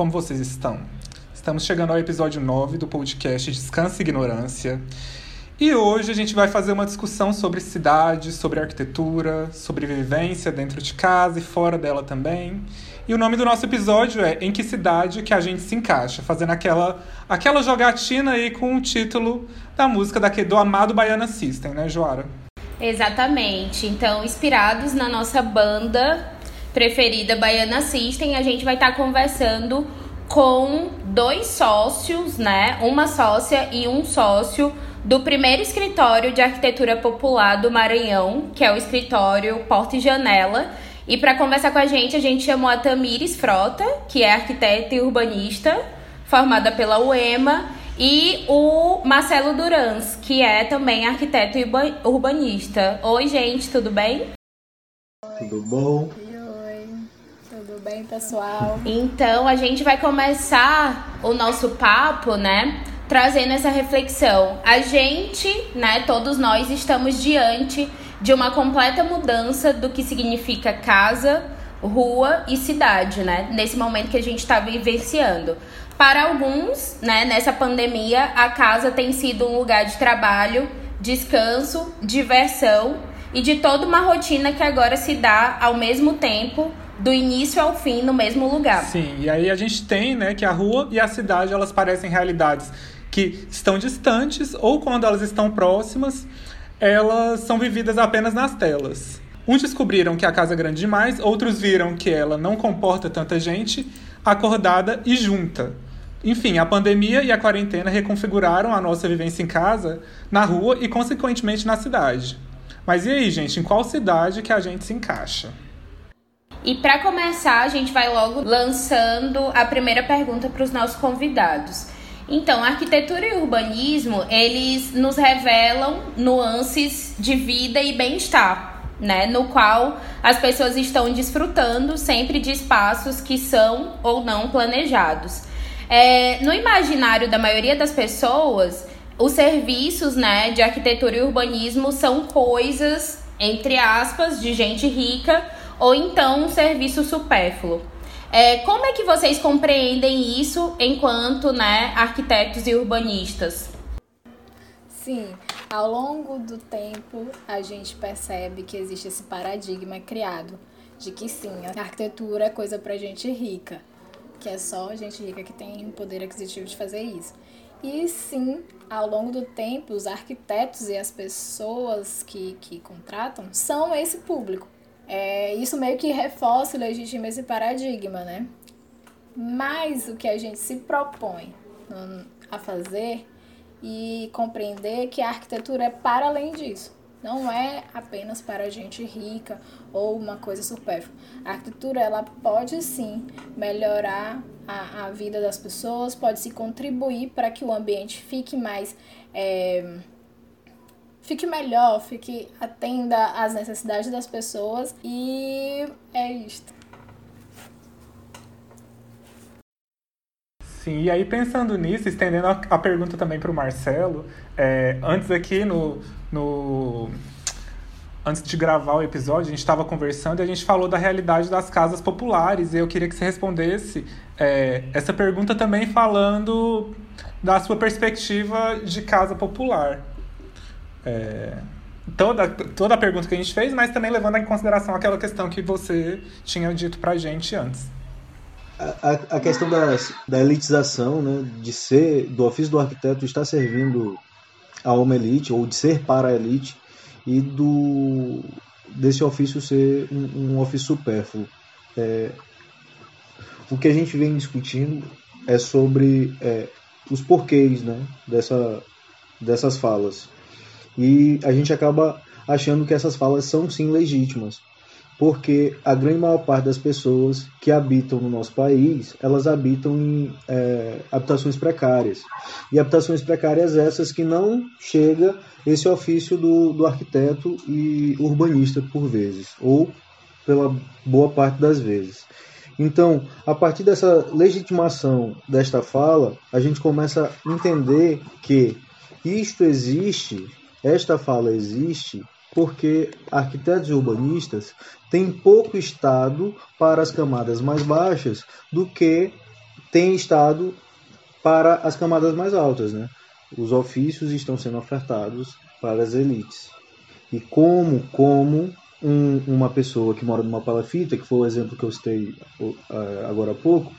Como vocês estão? Estamos chegando ao episódio 9 do podcast Descansa e Ignorância. E hoje a gente vai fazer uma discussão sobre cidade, sobre arquitetura, sobre vivência dentro de casa e fora dela também. E o nome do nosso episódio é Em que cidade que a gente se encaixa, fazendo aquela aquela jogatina aí com o título da música daqui, do amado Baiana System, né, Joara? Exatamente. Então, inspirados na nossa banda preferida Baiana System, a gente vai estar tá conversando com dois sócios, né? Uma sócia e um sócio do primeiro escritório de arquitetura popular do Maranhão, que é o escritório Porta e Janela. E para conversar com a gente, a gente chamou a Tamires Frota, que é arquiteta e urbanista, formada pela UEMA, e o Marcelo Durans, que é também arquiteto e urbanista. Oi, gente, tudo bem? Tudo bom? Bem, pessoal? Então, a gente vai começar o nosso papo, né? Trazendo essa reflexão. A gente, né, todos nós estamos diante de uma completa mudança do que significa casa, rua e cidade, né? Nesse momento que a gente está vivenciando. Para alguns, né, nessa pandemia, a casa tem sido um lugar de trabalho, descanso, diversão e de toda uma rotina que agora se dá ao mesmo tempo do início ao fim no mesmo lugar. Sim, e aí a gente tem, né, que a rua e a cidade elas parecem realidades que estão distantes ou quando elas estão próximas, elas são vividas apenas nas telas. Uns descobriram que a casa é grande demais, outros viram que ela não comporta tanta gente acordada e junta. Enfim, a pandemia e a quarentena reconfiguraram a nossa vivência em casa, na rua e, consequentemente, na cidade. Mas e aí, gente, em qual cidade que a gente se encaixa? E para começar, a gente vai logo lançando a primeira pergunta para os nossos convidados. Então, arquitetura e urbanismo, eles nos revelam nuances de vida e bem-estar, né? No qual as pessoas estão desfrutando sempre de espaços que são ou não planejados. É, no imaginário da maioria das pessoas, os serviços né, de arquitetura e urbanismo são coisas, entre aspas, de gente rica ou então um serviço supérfluo. É, como é que vocês compreendem isso enquanto né, arquitetos e urbanistas? Sim, ao longo do tempo a gente percebe que existe esse paradigma criado de que sim, a arquitetura é coisa para gente rica, que é só gente rica que tem o poder aquisitivo de fazer isso. E sim, ao longo do tempo, os arquitetos e as pessoas que, que contratam são esse público. É, isso meio que reforça e legitima esse paradigma, né? Mas o que a gente se propõe a fazer e compreender que a arquitetura é para além disso. Não é apenas para gente rica ou uma coisa supérflua. A arquitetura ela pode sim melhorar a, a vida das pessoas, pode se contribuir para que o ambiente fique mais é, fique melhor, fique atenda às necessidades das pessoas e é isto. Sim, e aí pensando nisso, estendendo a, a pergunta também para o Marcelo, é, antes aqui no, no antes de gravar o episódio, a gente estava conversando e a gente falou da realidade das casas populares. E eu queria que você respondesse é, essa pergunta também falando da sua perspectiva de casa popular é, toda, toda a pergunta que a gente fez, mas também levando em consideração aquela questão que você tinha dito pra gente antes. A, a questão das, da elitização, né, de ser, do ofício do arquiteto estar servindo a uma elite, ou de ser para a elite, e do desse ofício ser um, um ofício supérfluo. É, o que a gente vem discutindo é sobre é, os porquês né, dessa, dessas falas. E a gente acaba achando que essas falas são sim legítimas, porque a grande maior parte das pessoas que habitam no nosso país, elas habitam em é, habitações precárias. E habitações precárias essas que não chega esse ofício do, do arquiteto e urbanista por vezes, ou pela boa parte das vezes. Então, a partir dessa legitimação desta fala, a gente começa a entender que isto existe esta fala existe porque arquitetos e urbanistas têm pouco estado para as camadas mais baixas do que tem estado para as camadas mais altas, né? Os ofícios estão sendo ofertados para as elites. E como, como um, uma pessoa que mora numa palafita, que foi o exemplo que eu citei uh, agora há pouco,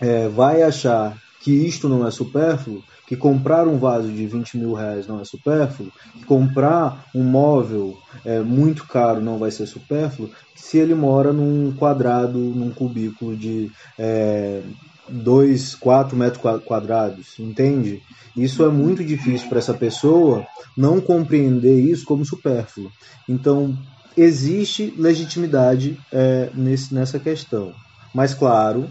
é, vai achar que isto não é supérfluo, que comprar um vaso de 20 mil reais não é supérfluo, que comprar um móvel é, muito caro não vai ser supérfluo, se ele mora num quadrado, num cubículo de é, 2, 4 metros quadrados, entende? Isso é muito difícil para essa pessoa não compreender isso como supérfluo. Então, existe legitimidade é, nesse, nessa questão. Mas, claro,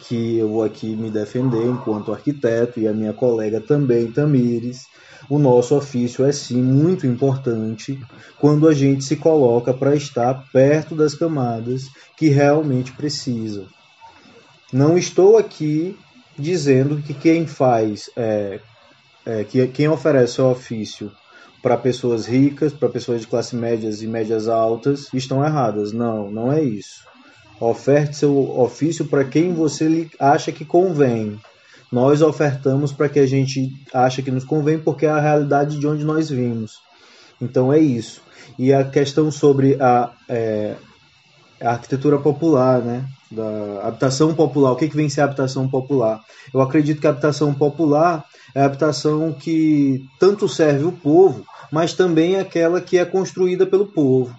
que eu vou aqui me defender enquanto arquiteto e a minha colega também, Tamires. O nosso ofício é sim muito importante quando a gente se coloca para estar perto das camadas que realmente precisam. Não estou aqui dizendo que quem faz, é, é, que quem oferece o ofício para pessoas ricas, para pessoas de classe médias e médias altas, estão erradas. Não, não é isso. Oferte seu ofício para quem você acha que convém. Nós ofertamos para que a gente acha que nos convém, porque é a realidade de onde nós vimos. Então é isso. E a questão sobre a, é, a arquitetura popular, né? Da habitação popular. O que, que vem ser a habitação popular? Eu acredito que a habitação popular é a habitação que tanto serve o povo, mas também é aquela que é construída pelo povo.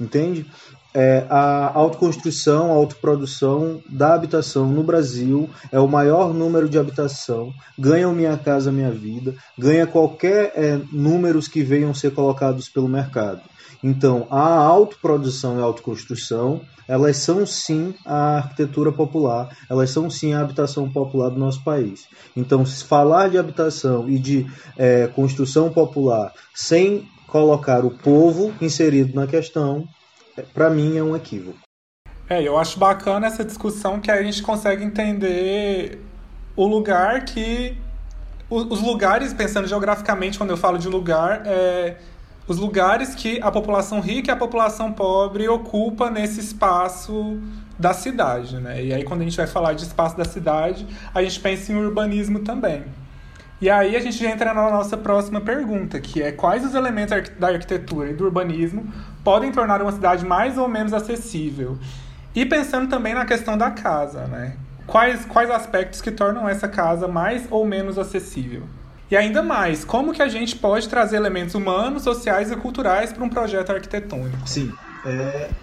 Entende? É, a autoconstrução, a autoprodução da habitação no Brasil é o maior número de habitação, ganha o Minha Casa Minha Vida, ganha qualquer é, números que venham ser colocados pelo mercado. Então, a autoprodução e a autoconstrução, elas são sim a arquitetura popular, elas são sim a habitação popular do nosso país. Então, se falar de habitação e de é, construção popular sem colocar o povo inserido na questão, para mim é um equívoco. É, eu acho bacana essa discussão que a gente consegue entender o lugar que. Os lugares, pensando geograficamente, quando eu falo de lugar, é os lugares que a população rica e a população pobre ocupa nesse espaço da cidade, né? E aí quando a gente vai falar de espaço da cidade, a gente pensa em urbanismo também. E aí a gente entra na nossa próxima pergunta, que é quais os elementos da arquitetura e do urbanismo podem tornar uma cidade mais ou menos acessível. E pensando também na questão da casa, né? Quais, quais aspectos que tornam essa casa mais ou menos acessível? E ainda mais, como que a gente pode trazer elementos humanos, sociais e culturais para um projeto arquitetônico? Sim, é,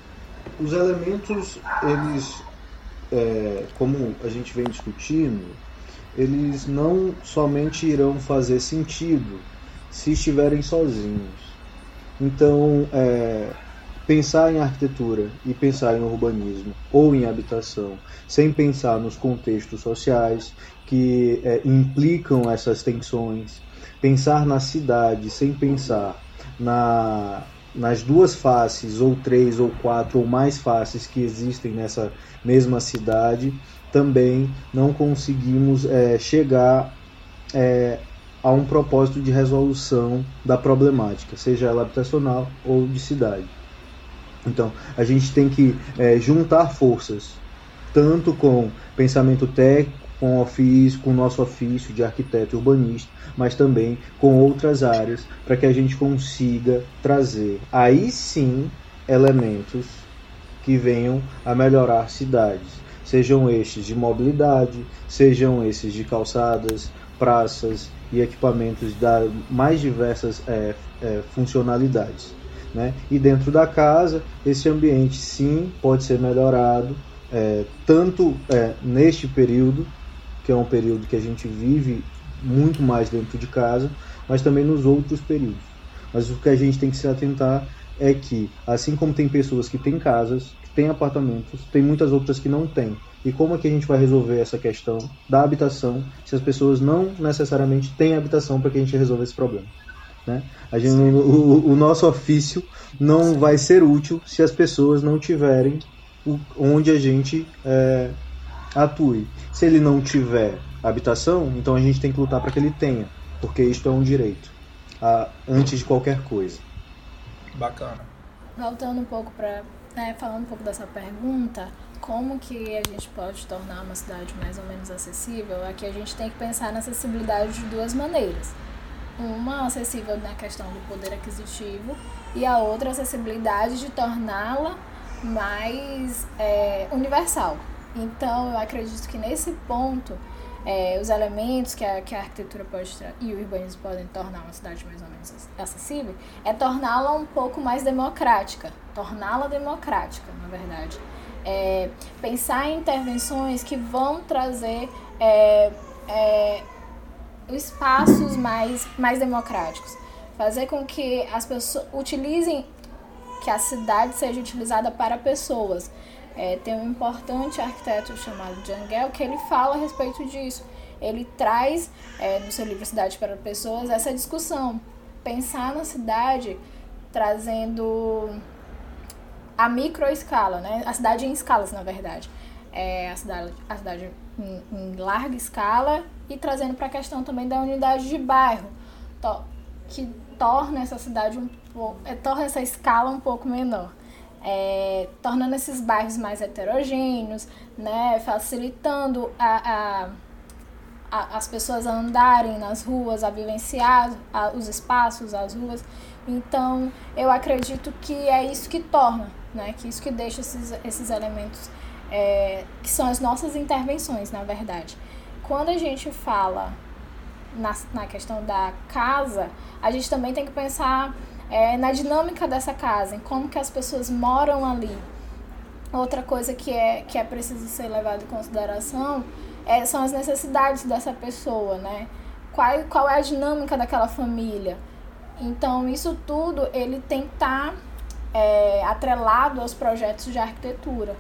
os elementos, eles, é, como a gente vem discutindo, eles não somente irão fazer sentido se estiverem sozinhos. Então, é, pensar em arquitetura e pensar em urbanismo ou em habitação, sem pensar nos contextos sociais que é, implicam essas tensões, pensar na cidade sem pensar na, nas duas faces, ou três, ou quatro, ou mais faces que existem nessa mesma cidade, também não conseguimos é, chegar é, a um propósito de resolução da problemática, seja ela habitacional ou de cidade. Então, a gente tem que é, juntar forças, tanto com pensamento técnico, com ofício, com o nosso ofício de arquiteto urbanista, mas também com outras áreas, para que a gente consiga trazer aí sim elementos que venham a melhorar cidades, sejam estes de mobilidade, sejam esses de calçadas, praças, e equipamentos da mais diversas é, é, funcionalidades. Né? E dentro da casa, esse ambiente sim pode ser melhorado, é, tanto é, neste período, que é um período que a gente vive muito mais dentro de casa, mas também nos outros períodos. Mas o que a gente tem que se atentar é que, assim como tem pessoas que têm casas, têm apartamentos, tem muitas outras que não têm. E como é que a gente vai resolver essa questão da habitação se as pessoas não necessariamente têm habitação para que a gente resolva esse problema? Né? A gente, o, o, nosso ofício não Sim. vai ser útil se as pessoas não tiverem o, onde a gente é, atue. Se ele não tiver habitação, então a gente tem que lutar para que ele tenha, porque isto é um direito, a, antes de qualquer coisa. Bacana. Voltando um pouco para, né, falando um pouco dessa pergunta, como que a gente pode tornar uma cidade mais ou menos acessível? Aqui a gente tem que pensar na acessibilidade de duas maneiras. Uma acessível na questão do poder aquisitivo e a outra acessibilidade de torná-la mais é, universal. Então, eu acredito que nesse ponto, é, os elementos que a, que a arquitetura pode e o urbanismo podem tornar uma cidade mais ou menos acessível é torná-la um pouco mais democrática, torná-la democrática, na verdade. É, pensar em intervenções que vão trazer é, é, espaços mais, mais democráticos, fazer com que as pessoas utilizem que a cidade seja utilizada para pessoas. É, tem um importante arquiteto chamado Jangel que ele fala a respeito disso. Ele traz é, no seu livro Cidade para Pessoas essa discussão. Pensar na cidade trazendo a microescala, né? a cidade em escalas, na verdade. É, a cidade, a cidade em, em larga escala e trazendo para a questão também da unidade de bairro, to, que torna essa cidade um é, torna essa escala um pouco menor. É, tornando esses bairros mais heterogêneos, né, facilitando a, a, a, as pessoas a andarem nas ruas, a vivenciar os espaços, as ruas. Então, eu acredito que é isso que torna, né, que isso que deixa esses, esses elementos, é, que são as nossas intervenções, na verdade. Quando a gente fala na, na questão da casa, a gente também tem que pensar é, na dinâmica dessa casa, em como que as pessoas moram ali. Outra coisa que é, que é preciso ser levado em consideração é, são as necessidades dessa pessoa, né? Qual, qual é a dinâmica daquela família. Então, isso tudo ele tem que estar tá, é, atrelado aos projetos de arquitetura.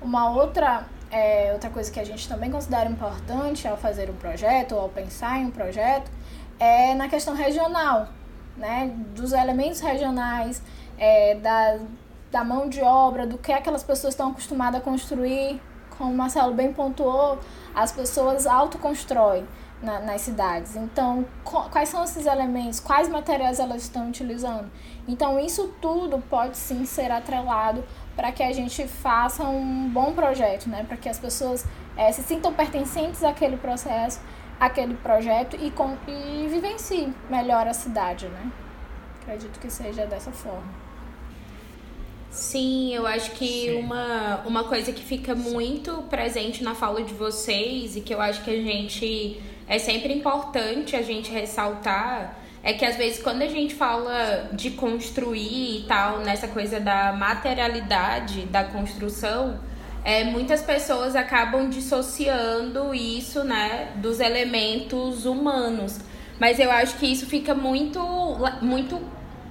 Uma outra, é, outra coisa que a gente também considera importante ao fazer um projeto ou ao pensar em um projeto é na questão regional né, dos elementos regionais, é, da, da mão de obra, do que aquelas pessoas estão acostumadas a construir. Como o Marcelo bem pontuou, as pessoas autoconstroem na, nas cidades. Então, quais são esses elementos? Quais materiais elas estão utilizando? Então, isso tudo pode sim ser atrelado para que a gente faça um bom projeto, né? para que as pessoas é, se sintam pertencentes àquele processo aquele projeto e, com, e vivencie melhor a cidade, né? Acredito que seja dessa forma. Sim, eu acho que uma, uma coisa que fica muito presente na fala de vocês e que eu acho que a gente é sempre importante a gente ressaltar é que às vezes quando a gente fala de construir e tal, nessa coisa da materialidade da construção, é, muitas pessoas acabam dissociando isso, né, dos elementos humanos. Mas eu acho que isso fica muito, muito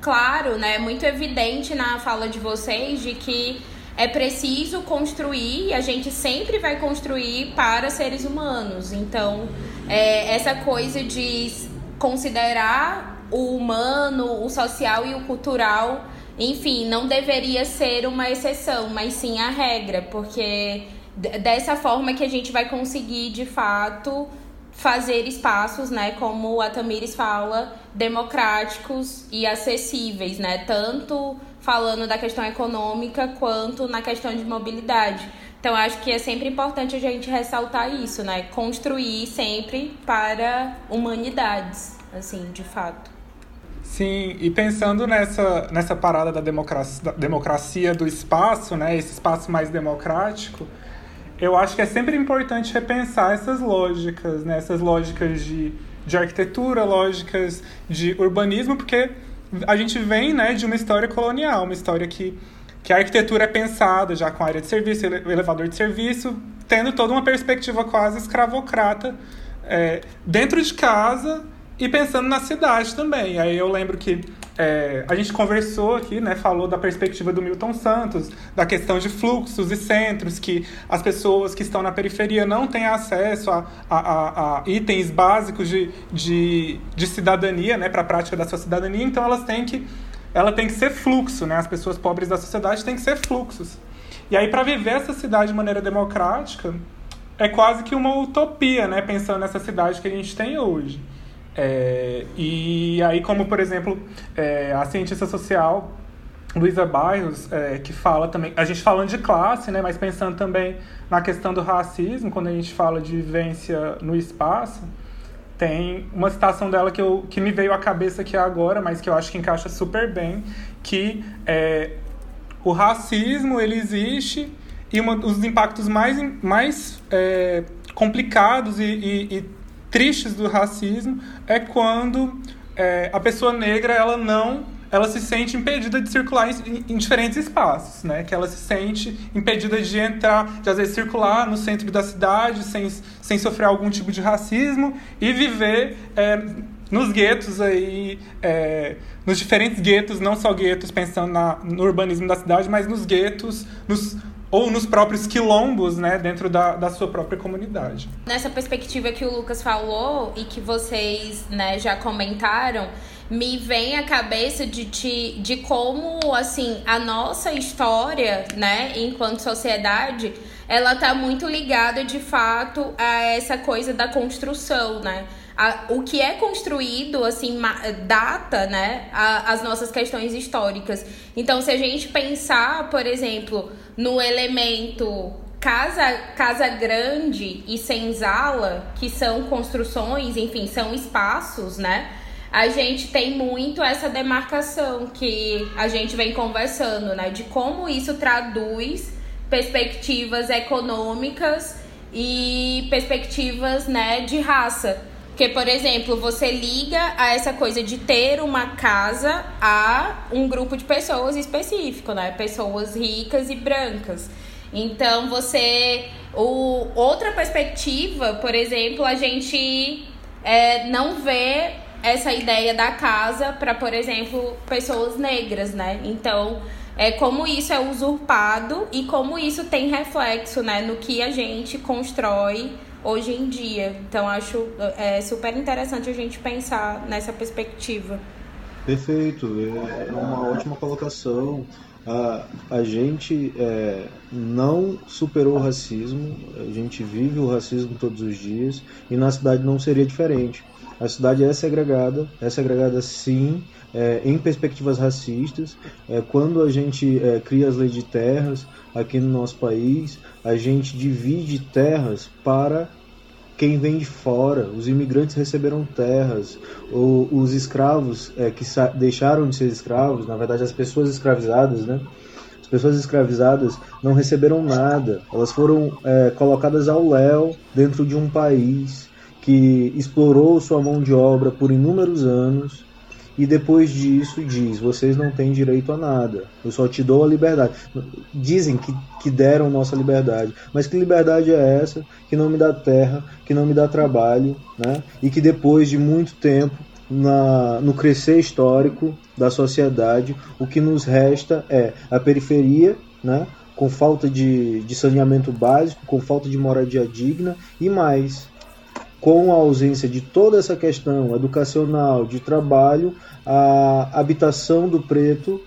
claro, né, muito evidente na fala de vocês de que é preciso construir e a gente sempre vai construir para seres humanos. Então, é, essa coisa de considerar o humano, o social e o cultural enfim, não deveria ser uma exceção, mas sim a regra, porque dessa forma que a gente vai conseguir de fato fazer espaços, né, como a Tamires fala, democráticos e acessíveis, né, tanto falando da questão econômica quanto na questão de mobilidade. Então acho que é sempre importante a gente ressaltar isso, né, construir sempre para humanidades, assim, de fato. Sim, e pensando nessa, nessa parada da democracia, da democracia do espaço, né, esse espaço mais democrático, eu acho que é sempre importante repensar essas lógicas, né, essas lógicas de, de arquitetura, lógicas de urbanismo, porque a gente vem né, de uma história colonial, uma história que, que a arquitetura é pensada já com área de serviço, elevador de serviço, tendo toda uma perspectiva quase escravocrata é, dentro de casa e pensando na cidade também. Aí eu lembro que é, a gente conversou aqui, né, falou da perspectiva do Milton Santos, da questão de fluxos e centros, que as pessoas que estão na periferia não têm acesso a, a, a, a itens básicos de, de, de cidadania, né, para a prática da sua cidadania, então elas têm que, ela tem que ser fluxo, né, as pessoas pobres da sociedade têm que ser fluxos. E aí, para viver essa cidade de maneira democrática, é quase que uma utopia, né, pensando nessa cidade que a gente tem hoje. É, e aí, como por exemplo, é, a cientista social Luísa Bairros, é, que fala também, a gente falando de classe, né, mas pensando também na questão do racismo, quando a gente fala de vivência no espaço, tem uma citação dela que, eu, que me veio à cabeça aqui agora, mas que eu acho que encaixa super bem, que é, o racismo ele existe e uma, os impactos mais, mais é, complicados e, e, e, tristes do racismo é quando é, a pessoa negra ela não ela se sente impedida de circular em, em, diferentes espaços, né? Que ela se sente impedida de entrar, de às vezes circular no centro da cidade sem, sem sofrer algum tipo de racismo e viver é, nos guetos aí, é, nos diferentes guetos, não só guetos pensando na, no urbanismo da cidade, mas nos guetos, nos, ou nos próprios quilombos, né, dentro da, da sua própria comunidade. Nessa perspectiva que o Lucas falou e que vocês, né, já comentaram, me vem à cabeça de, de, de como, assim, a nossa história, né, enquanto sociedade, ela tá muito ligada, de fato, a essa coisa da construção, né? A, o que é construído, assim, data, né, a, as nossas questões históricas. Então, se a gente pensar, por exemplo, no elemento casa, casa grande e senzala, que são construções, enfim, são espaços, né? a gente tem muito essa demarcação que a gente vem conversando, né? De como isso traduz perspectivas econômicas e perspectivas, né, de raça. Porque, por exemplo, você liga a essa coisa de ter uma casa a um grupo de pessoas específico, né? Pessoas ricas e brancas. Então, você. O, outra perspectiva, por exemplo, a gente é, não vê essa ideia da casa para, por exemplo, pessoas negras, né? Então, é como isso é usurpado e como isso tem reflexo, né, no que a gente constrói hoje em dia. Então, acho é, super interessante a gente pensar nessa perspectiva. Perfeito, é, é uma ótima colocação. A, a gente é, não superou o racismo, a gente vive o racismo todos os dias e na cidade não seria diferente. A cidade é segregada, é segregada sim, é, em perspectivas racistas. É, quando a gente é, cria as leis de terras aqui no nosso país, a gente divide terras para quem vem de fora. Os imigrantes receberam terras, ou os escravos é, que deixaram de ser escravos, na verdade as pessoas escravizadas, né? As pessoas escravizadas não receberam nada, elas foram é, colocadas ao léu dentro de um país que explorou sua mão de obra por inúmeros anos e depois disso diz: vocês não têm direito a nada, eu só te dou a liberdade. Dizem que, que deram nossa liberdade, mas que liberdade é essa que não me dá terra, que não me dá trabalho, né? e que depois de muito tempo, na, no crescer histórico da sociedade, o que nos resta é a periferia, né? com falta de, de saneamento básico, com falta de moradia digna e mais com a ausência de toda essa questão educacional, de trabalho, a habitação do preto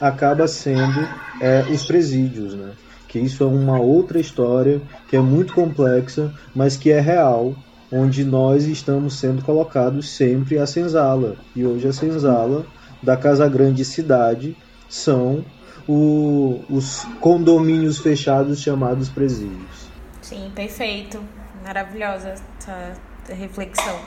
acaba sendo é, os presídios, né? Que isso é uma outra história que é muito complexa, mas que é real, onde nós estamos sendo colocados sempre a senzala. E hoje a senzala da Casa Grande Cidade são o, os condomínios fechados chamados presídios. Sim, perfeito. Maravilhosa essa reflexão.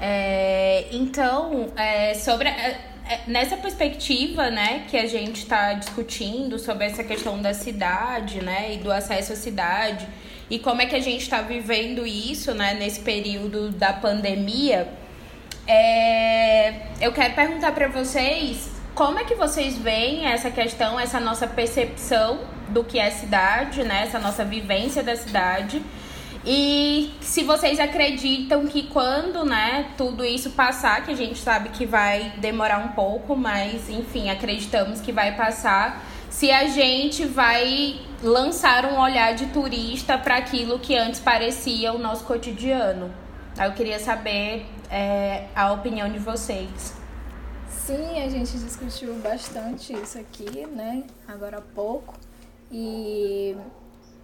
É, então, é, sobre é, é, nessa perspectiva, né, que a gente está discutindo sobre essa questão da cidade, né, e do acesso à cidade e como é que a gente está vivendo isso, né, nesse período da pandemia, é, eu quero perguntar para vocês como é que vocês veem essa questão, essa nossa percepção do que é cidade, né? Essa nossa vivência da cidade. E se vocês acreditam que quando, né, tudo isso passar, que a gente sabe que vai demorar um pouco, mas enfim, acreditamos que vai passar, se a gente vai lançar um olhar de turista para aquilo que antes parecia o nosso cotidiano. Eu queria saber é, a opinião de vocês. Sim, a gente discutiu bastante isso aqui, né? Agora há pouco. E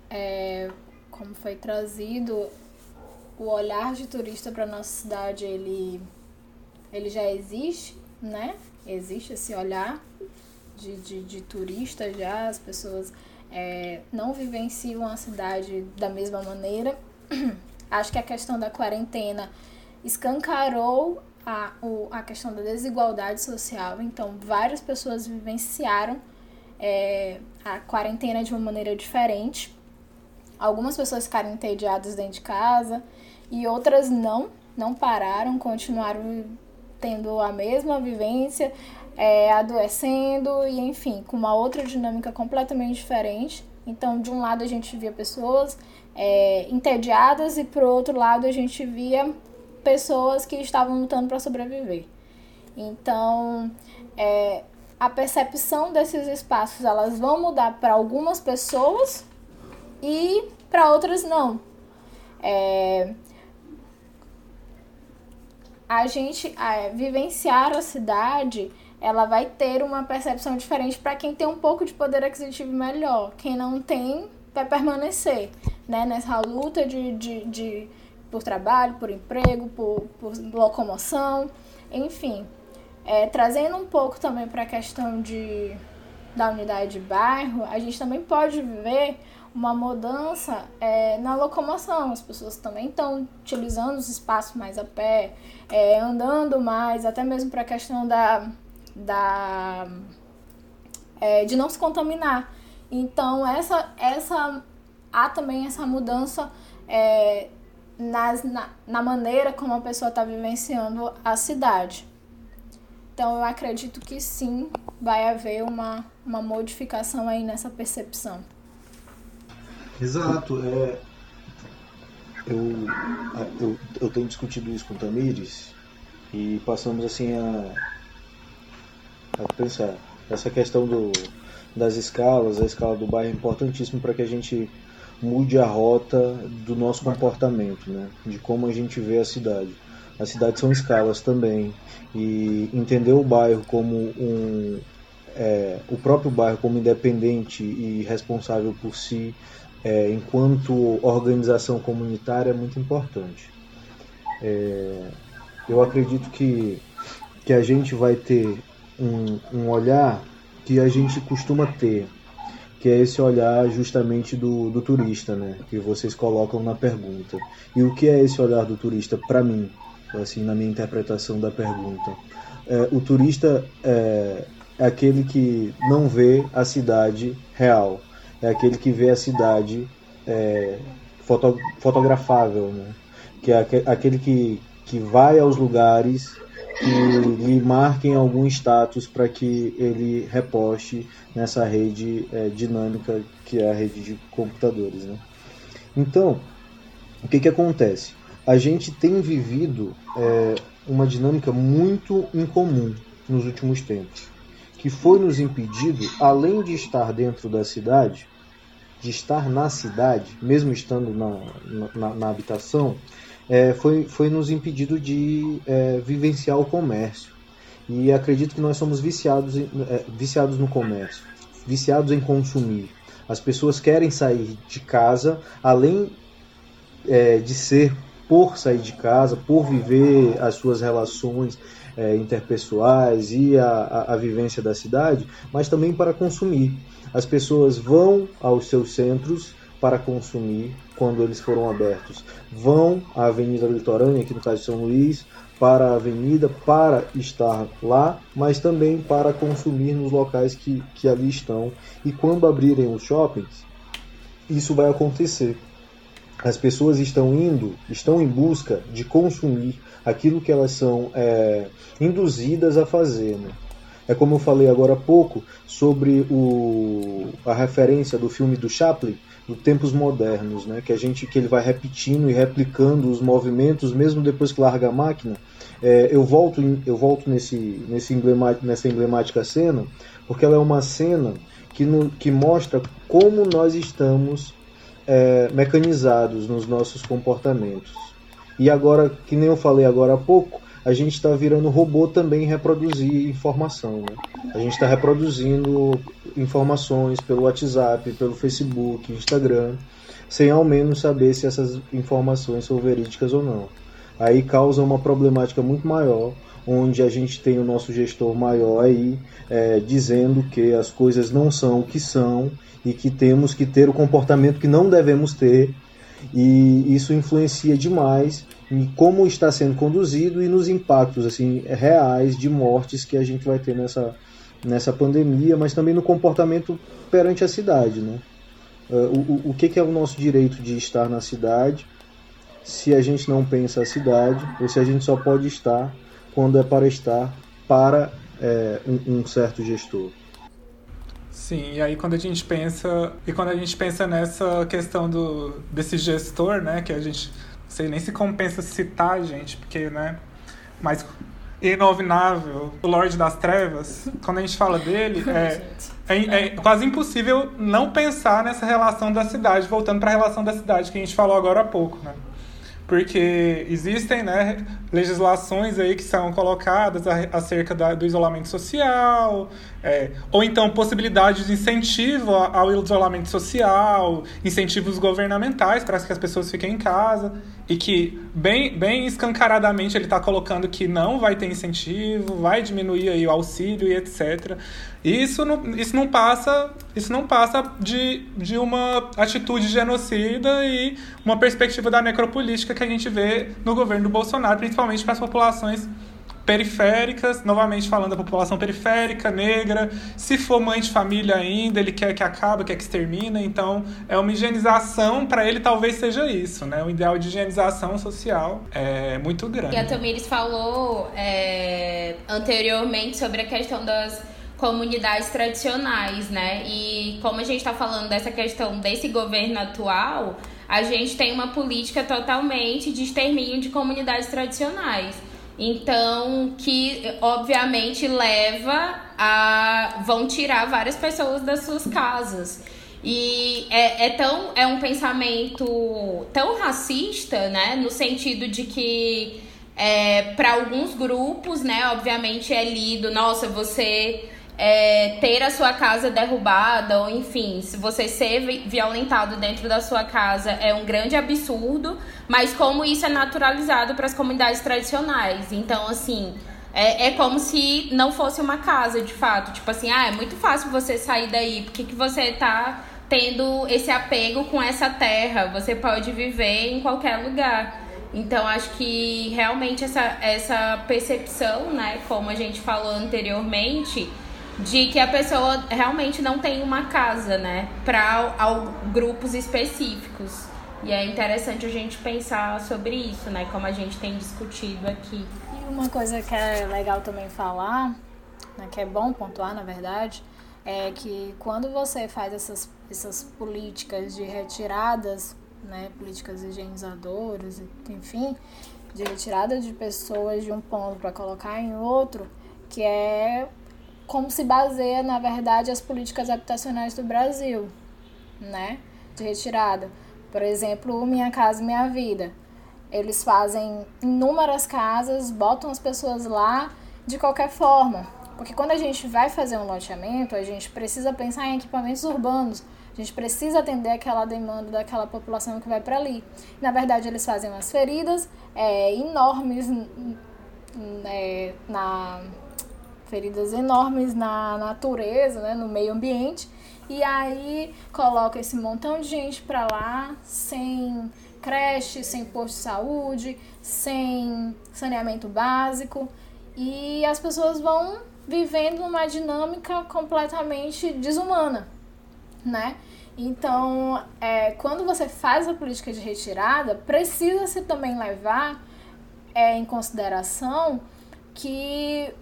é, como foi trazido, o olhar de turista para nossa cidade ele, ele já existe, né? existe esse olhar de, de, de turista já, as pessoas é, não vivenciam a cidade da mesma maneira. Acho que a questão da quarentena escancarou a, o, a questão da desigualdade social, então várias pessoas vivenciaram é, a quarentena de uma maneira diferente. Algumas pessoas ficaram entediadas dentro de casa e outras não, não pararam, continuaram tendo a mesma vivência, é, adoecendo e enfim, com uma outra dinâmica completamente diferente. Então, de um lado a gente via pessoas é, entediadas e por outro lado a gente via pessoas que estavam lutando para sobreviver. Então, é, a percepção desses espaços elas vão mudar para algumas pessoas e para outras não. É, a gente é, vivenciar a cidade ela vai ter uma percepção diferente para quem tem um pouco de poder aquisitivo melhor. Quem não tem, vai permanecer né, nessa luta de, de, de por trabalho, por emprego, por, por locomoção, enfim. É, trazendo um pouco também para a questão de, da unidade de bairro, a gente também pode ver uma mudança é, na locomoção. As pessoas também estão utilizando os espaços mais a pé, é, andando mais, até mesmo para a questão da da é, de não se contaminar. Então essa essa há também essa mudança é, nas, na, na maneira como a pessoa está vivenciando a cidade. Então eu acredito que sim, vai haver uma, uma modificação aí nessa percepção. Exato. É, eu, eu, eu tenho discutido isso com o Tamires e passamos assim a a pensar. Essa questão do, das escalas, a escala do bairro é importantíssimo para que a gente mude a rota do nosso comportamento, né? de como a gente vê a cidade. As cidades são escalas também, e entender o bairro como um. É, o próprio bairro como independente e responsável por si, é, enquanto organização comunitária, é muito importante. É, eu acredito que, que a gente vai ter um, um olhar que a gente costuma ter, que é esse olhar justamente do, do turista, né? Que vocês colocam na pergunta. E o que é esse olhar do turista para mim, assim, na minha interpretação da pergunta? É, o turista é, é aquele que não vê a cidade real, é aquele que vê a cidade é, foto, fotografável, né? Que é aquele que, que vai aos lugares que lhe marquem algum status para que ele reposte nessa rede é, dinâmica que é a rede de computadores. Né? Então, o que, que acontece? A gente tem vivido é, uma dinâmica muito incomum nos últimos tempos, que foi nos impedido, além de estar dentro da cidade, de estar na cidade, mesmo estando na, na, na habitação, é, foi, foi nos impedido de é, vivenciar o comércio. E acredito que nós somos viciados, em, é, viciados no comércio, viciados em consumir. As pessoas querem sair de casa, além é, de ser por sair de casa, por viver as suas relações é, interpessoais e a, a, a vivência da cidade, mas também para consumir. As pessoas vão aos seus centros para consumir quando eles foram abertos. Vão à Avenida Litorânea, aqui no caso de São Luís, para a avenida, para estar lá, mas também para consumir nos locais que, que ali estão. E quando abrirem os shoppings, isso vai acontecer. As pessoas estão indo, estão em busca de consumir aquilo que elas são é, induzidas a fazer. Né? É como eu falei agora há pouco sobre o, a referência do filme do Chaplin, do tempos modernos, né? que a gente que ele vai repetindo e replicando os movimentos mesmo depois que larga a máquina. É, eu volto eu volto nesse nesse nessa emblemática cena porque ela é uma cena que no, que mostra como nós estamos é, mecanizados nos nossos comportamentos. E agora, que nem eu falei agora há pouco, a gente está virando robô também reproduzir informação. Né? A gente está reproduzindo informações pelo WhatsApp, pelo Facebook, Instagram, sem ao menos saber se essas informações são verídicas ou não. Aí causa uma problemática muito maior, onde a gente tem o nosso gestor maior aí é, dizendo que as coisas não são o que são e que temos que ter o comportamento que não devemos ter e isso influencia demais em como está sendo conduzido e nos impactos assim reais de mortes que a gente vai ter nessa nessa pandemia, mas também no comportamento perante a cidade, né? Uh, o, o que, que é o nosso direito de estar na cidade se a gente não pensa a cidade ou se a gente só pode estar quando é para estar para é, um, um certo gestor? Sim, e aí quando a gente pensa e quando a gente pensa nessa questão do desse gestor, né, que a gente não sei nem se compensa citar, gente, porque, né, mas inominável, o Lorde das Trevas, quando a gente fala dele, é, é, é, quase impossível não pensar nessa relação da cidade, voltando para a relação da cidade que a gente falou agora há pouco, né? Porque existem né, legislações aí que são colocadas acerca da, do isolamento social, é, ou então possibilidades de incentivo ao isolamento social, incentivos governamentais para que as pessoas fiquem em casa, e que bem, bem escancaradamente ele está colocando que não vai ter incentivo, vai diminuir aí o auxílio e etc. Isso não, isso não passa, isso não passa de, de uma atitude genocida e uma perspectiva da necropolítica que a gente vê no governo do Bolsonaro, principalmente para as populações periféricas, novamente falando da população periférica, negra. Se for mãe de família ainda, ele quer que acabe, quer que extermine. Então, é uma higienização, para ele talvez seja isso, né? O ideal de higienização social é muito grande. E a Tamires falou é, anteriormente sobre a questão das comunidades tradicionais, né? E como a gente está falando dessa questão desse governo atual, a gente tem uma política totalmente de extermínio de comunidades tradicionais. Então, que obviamente leva a. vão tirar várias pessoas das suas casas. E é, é, tão, é um pensamento tão racista, né? No sentido de que é, para alguns grupos, né, obviamente é lido, nossa, você é, ter a sua casa derrubada, ou enfim, se você ser violentado dentro da sua casa é um grande absurdo, mas como isso é naturalizado para as comunidades tradicionais. Então, assim, é, é como se não fosse uma casa, de fato. Tipo assim, ah, é muito fácil você sair daí, por que, que você tá tendo esse apego com essa terra? Você pode viver em qualquer lugar. Então, acho que realmente essa, essa percepção, né, como a gente falou anteriormente, de que a pessoa realmente não tem uma casa, né, para grupos específicos. E é interessante a gente pensar sobre isso, né, como a gente tem discutido aqui. E uma coisa que é legal também falar, né, que é bom pontuar, na verdade, é que quando você faz essas, essas políticas de retiradas, né, políticas higienizadoras, enfim, de retirada de pessoas de um ponto para colocar em outro, que é como se baseia, na verdade, as políticas habitacionais do Brasil, né? De retirada. Por exemplo, Minha Casa Minha Vida. Eles fazem inúmeras casas, botam as pessoas lá de qualquer forma. Porque quando a gente vai fazer um loteamento, a gente precisa pensar em equipamentos urbanos. A gente precisa atender aquela demanda daquela população que vai para ali. Na verdade, eles fazem umas feridas é, enormes é, na feridas enormes na natureza, né, no meio ambiente, e aí coloca esse montão de gente para lá sem creche, sem posto de saúde, sem saneamento básico, e as pessoas vão vivendo uma dinâmica completamente desumana, né? Então, é, quando você faz a política de retirada, precisa-se também levar é, em consideração que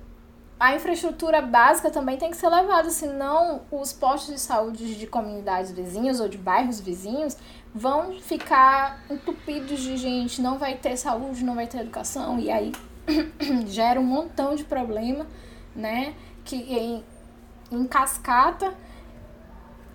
a infraestrutura básica também tem que ser levada, senão os postos de saúde de comunidades vizinhas ou de bairros vizinhos vão ficar entupidos de gente, não vai ter saúde, não vai ter educação, e aí gera um montão de problema, né? Que em, em cascata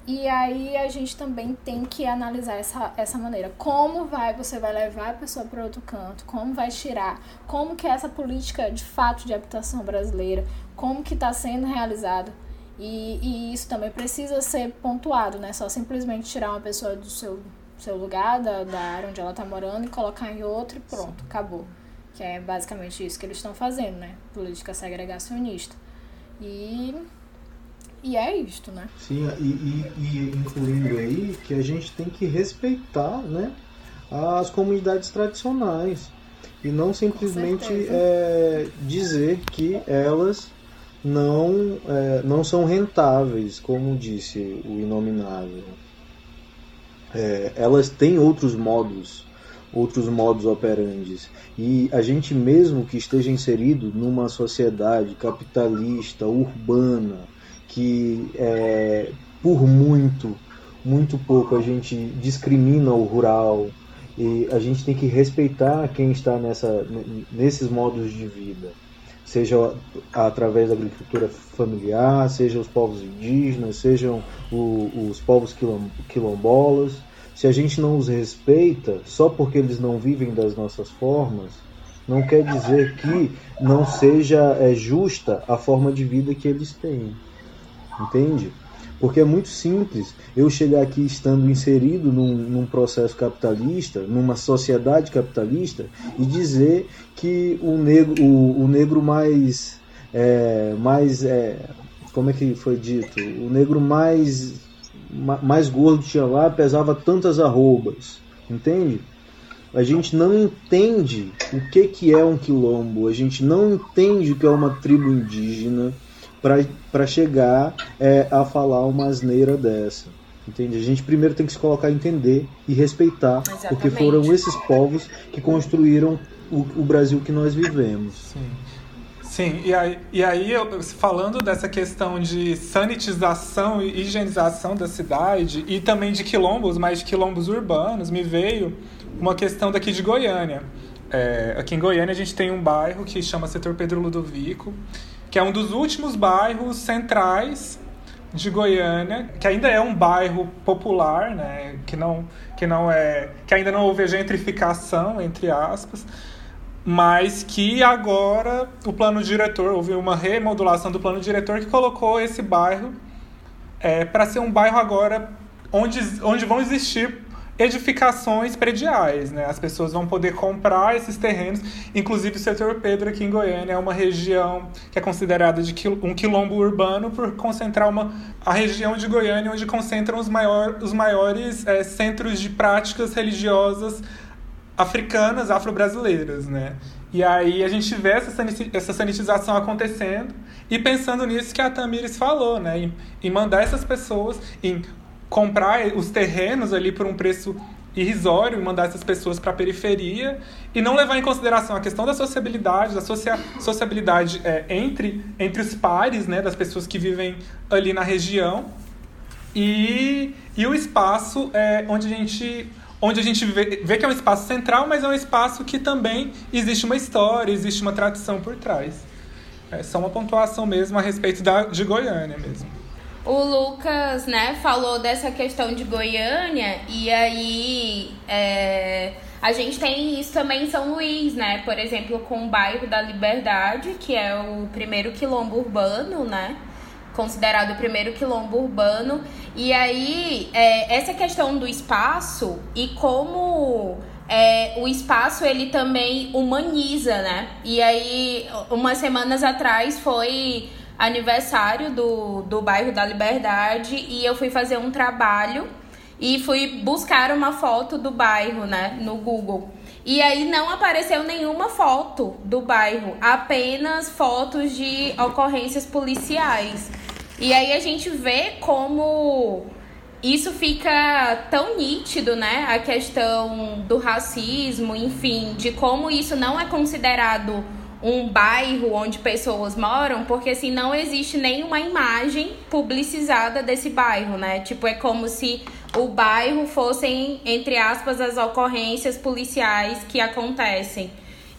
e aí a gente também tem que analisar essa, essa maneira. Como vai você vai levar a pessoa para outro canto? Como vai tirar? Como que é essa política de fato de habitação brasileira? Como que está sendo realizada? E, e isso também precisa ser pontuado, né? Só simplesmente tirar uma pessoa do seu, seu lugar, da, da área onde ela está morando e colocar em outro e pronto, acabou. Que é basicamente isso que eles estão fazendo, né? Política segregacionista. E, e é isto, né? Sim, e, e, e incluindo aí que a gente tem que respeitar, né? As comunidades tradicionais e não simplesmente é, dizer que elas não, é, não são rentáveis, como disse o Inominável. É, elas têm outros modos, outros modos operantes. E a gente mesmo que esteja inserido numa sociedade capitalista, urbana, que é, por muito, muito pouco a gente discrimina o rural, e a gente tem que respeitar quem está nessa, nesses modos de vida seja através da agricultura familiar, seja os povos indígenas, sejam o, os povos quilombolas. Se a gente não os respeita só porque eles não vivem das nossas formas, não quer dizer que não seja é, justa a forma de vida que eles têm. Entende? Porque é muito simples eu chegar aqui estando inserido num, num, processo capitalista, numa sociedade capitalista, e dizer que o negro, o, o negro mais. É, mais é, como é que foi dito? O negro mais, mais gordo tinha lá pesava tantas arrobas. Entende? A gente não entende o que, que é um quilombo, a gente não entende o que é uma tribo indígena para chegar é, a falar uma asneira dessa. Entende? A gente primeiro tem que se colocar a entender e respeitar, Exatamente. porque foram esses povos que construíram o, o Brasil que nós vivemos. Sim. Sim, e aí, e aí eu, falando dessa questão de sanitização e higienização da cidade e também de quilombos, mas de quilombos urbanos, me veio uma questão daqui de Goiânia. É, aqui em Goiânia a gente tem um bairro que chama Setor Pedro Ludovico, que é um dos últimos bairros centrais de Goiânia, que ainda é um bairro popular, né, que não que não é que ainda não houve gentrificação entre aspas, mas que agora o plano diretor houve uma remodulação do plano diretor que colocou esse bairro é, para ser um bairro agora onde, onde vão existir edificações prediais, né? As pessoas vão poder comprar esses terrenos. Inclusive, o setor Pedro aqui em Goiânia é uma região que é considerada de um quilombo urbano por concentrar uma a região de Goiânia onde concentram os, maior, os maiores é, centros de práticas religiosas africanas, afro-brasileiras, né? E aí a gente vê essa, essa sanitização acontecendo e pensando nisso que a Tamires falou, né? Em, em mandar essas pessoas, em comprar os terrenos ali por um preço irrisório e mandar essas pessoas para a periferia e não levar em consideração a questão da sociabilidade, da socia sociabilidade é, entre, entre os pares, né, das pessoas que vivem ali na região e, e o espaço é, onde a gente onde a gente vê, vê que é um espaço central, mas é um espaço que também existe uma história, existe uma tradição por trás. É só uma pontuação mesmo a respeito da, de Goiânia mesmo. O Lucas, né, falou dessa questão de Goiânia e aí é, a gente tem isso também em São Luís, né? Por exemplo, com o bairro da Liberdade, que é o primeiro quilombo urbano, né? Considerado o primeiro quilombo urbano. E aí, é, essa questão do espaço e como é, o espaço ele também humaniza, né? E aí, umas semanas atrás foi aniversário do, do bairro da Liberdade e eu fui fazer um trabalho e fui buscar uma foto do bairro, né, no Google. E aí não apareceu nenhuma foto do bairro, apenas fotos de ocorrências policiais. E aí a gente vê como isso fica tão nítido, né? A questão do racismo, enfim, de como isso não é considerado um bairro onde pessoas moram, porque assim não existe nenhuma imagem publicizada desse bairro, né? Tipo, é como se o bairro fossem, entre aspas, as ocorrências policiais que acontecem.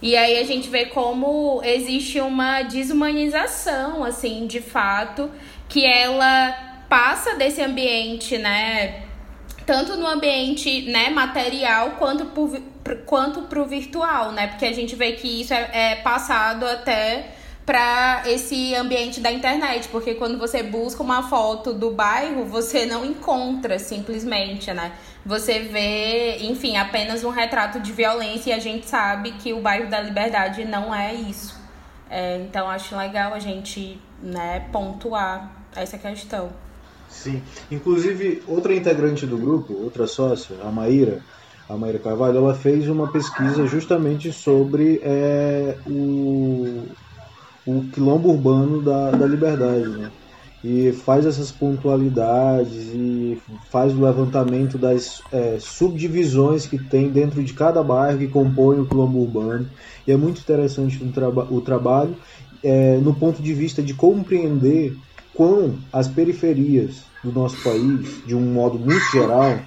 E aí a gente vê como existe uma desumanização, assim, de fato, que ela passa desse ambiente, né? Tanto no ambiente né, material quanto por, quanto virtual, né? Porque a gente vê que isso é, é passado até para esse ambiente da internet, porque quando você busca uma foto do bairro, você não encontra simplesmente, né? você vê, enfim, apenas um retrato de violência e a gente sabe que o bairro da Liberdade não é isso. É, então acho legal a gente né, pontuar essa questão. Sim. Inclusive, outra integrante do grupo, outra sócia, a Maíra, a Maíra Carvalho, ela fez uma pesquisa justamente sobre é, o, o quilombo urbano da, da liberdade, né? E faz essas pontualidades e faz o levantamento das é, subdivisões que tem dentro de cada bairro que compõe o quilombo urbano. E é muito interessante o, traba o trabalho é, no ponto de vista de compreender quão as periferias do nosso país, de um modo muito geral,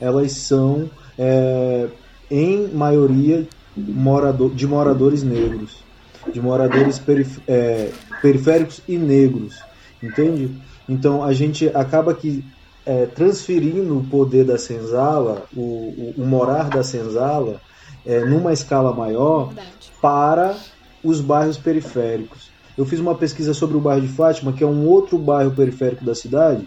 elas são, é, em maioria, morador, de moradores negros, de moradores perif é, periféricos e negros, entende? Então a gente acaba que é, transferindo o poder da senzala, o, o, o morar da senzala, é, numa escala maior para os bairros periféricos. Eu fiz uma pesquisa sobre o bairro de Fátima, que é um outro bairro periférico da cidade,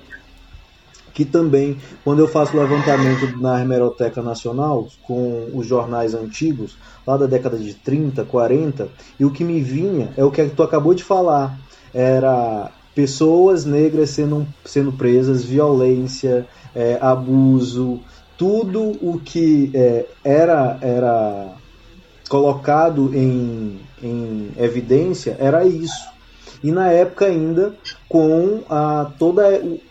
que também, quando eu faço levantamento na Hemeroteca Nacional, com os jornais antigos, lá da década de 30, 40, e o que me vinha é o que tu acabou de falar, era pessoas negras sendo, sendo presas, violência, é, abuso, tudo o que é, era, era colocado em, em evidência era isso. E na época ainda com a, toda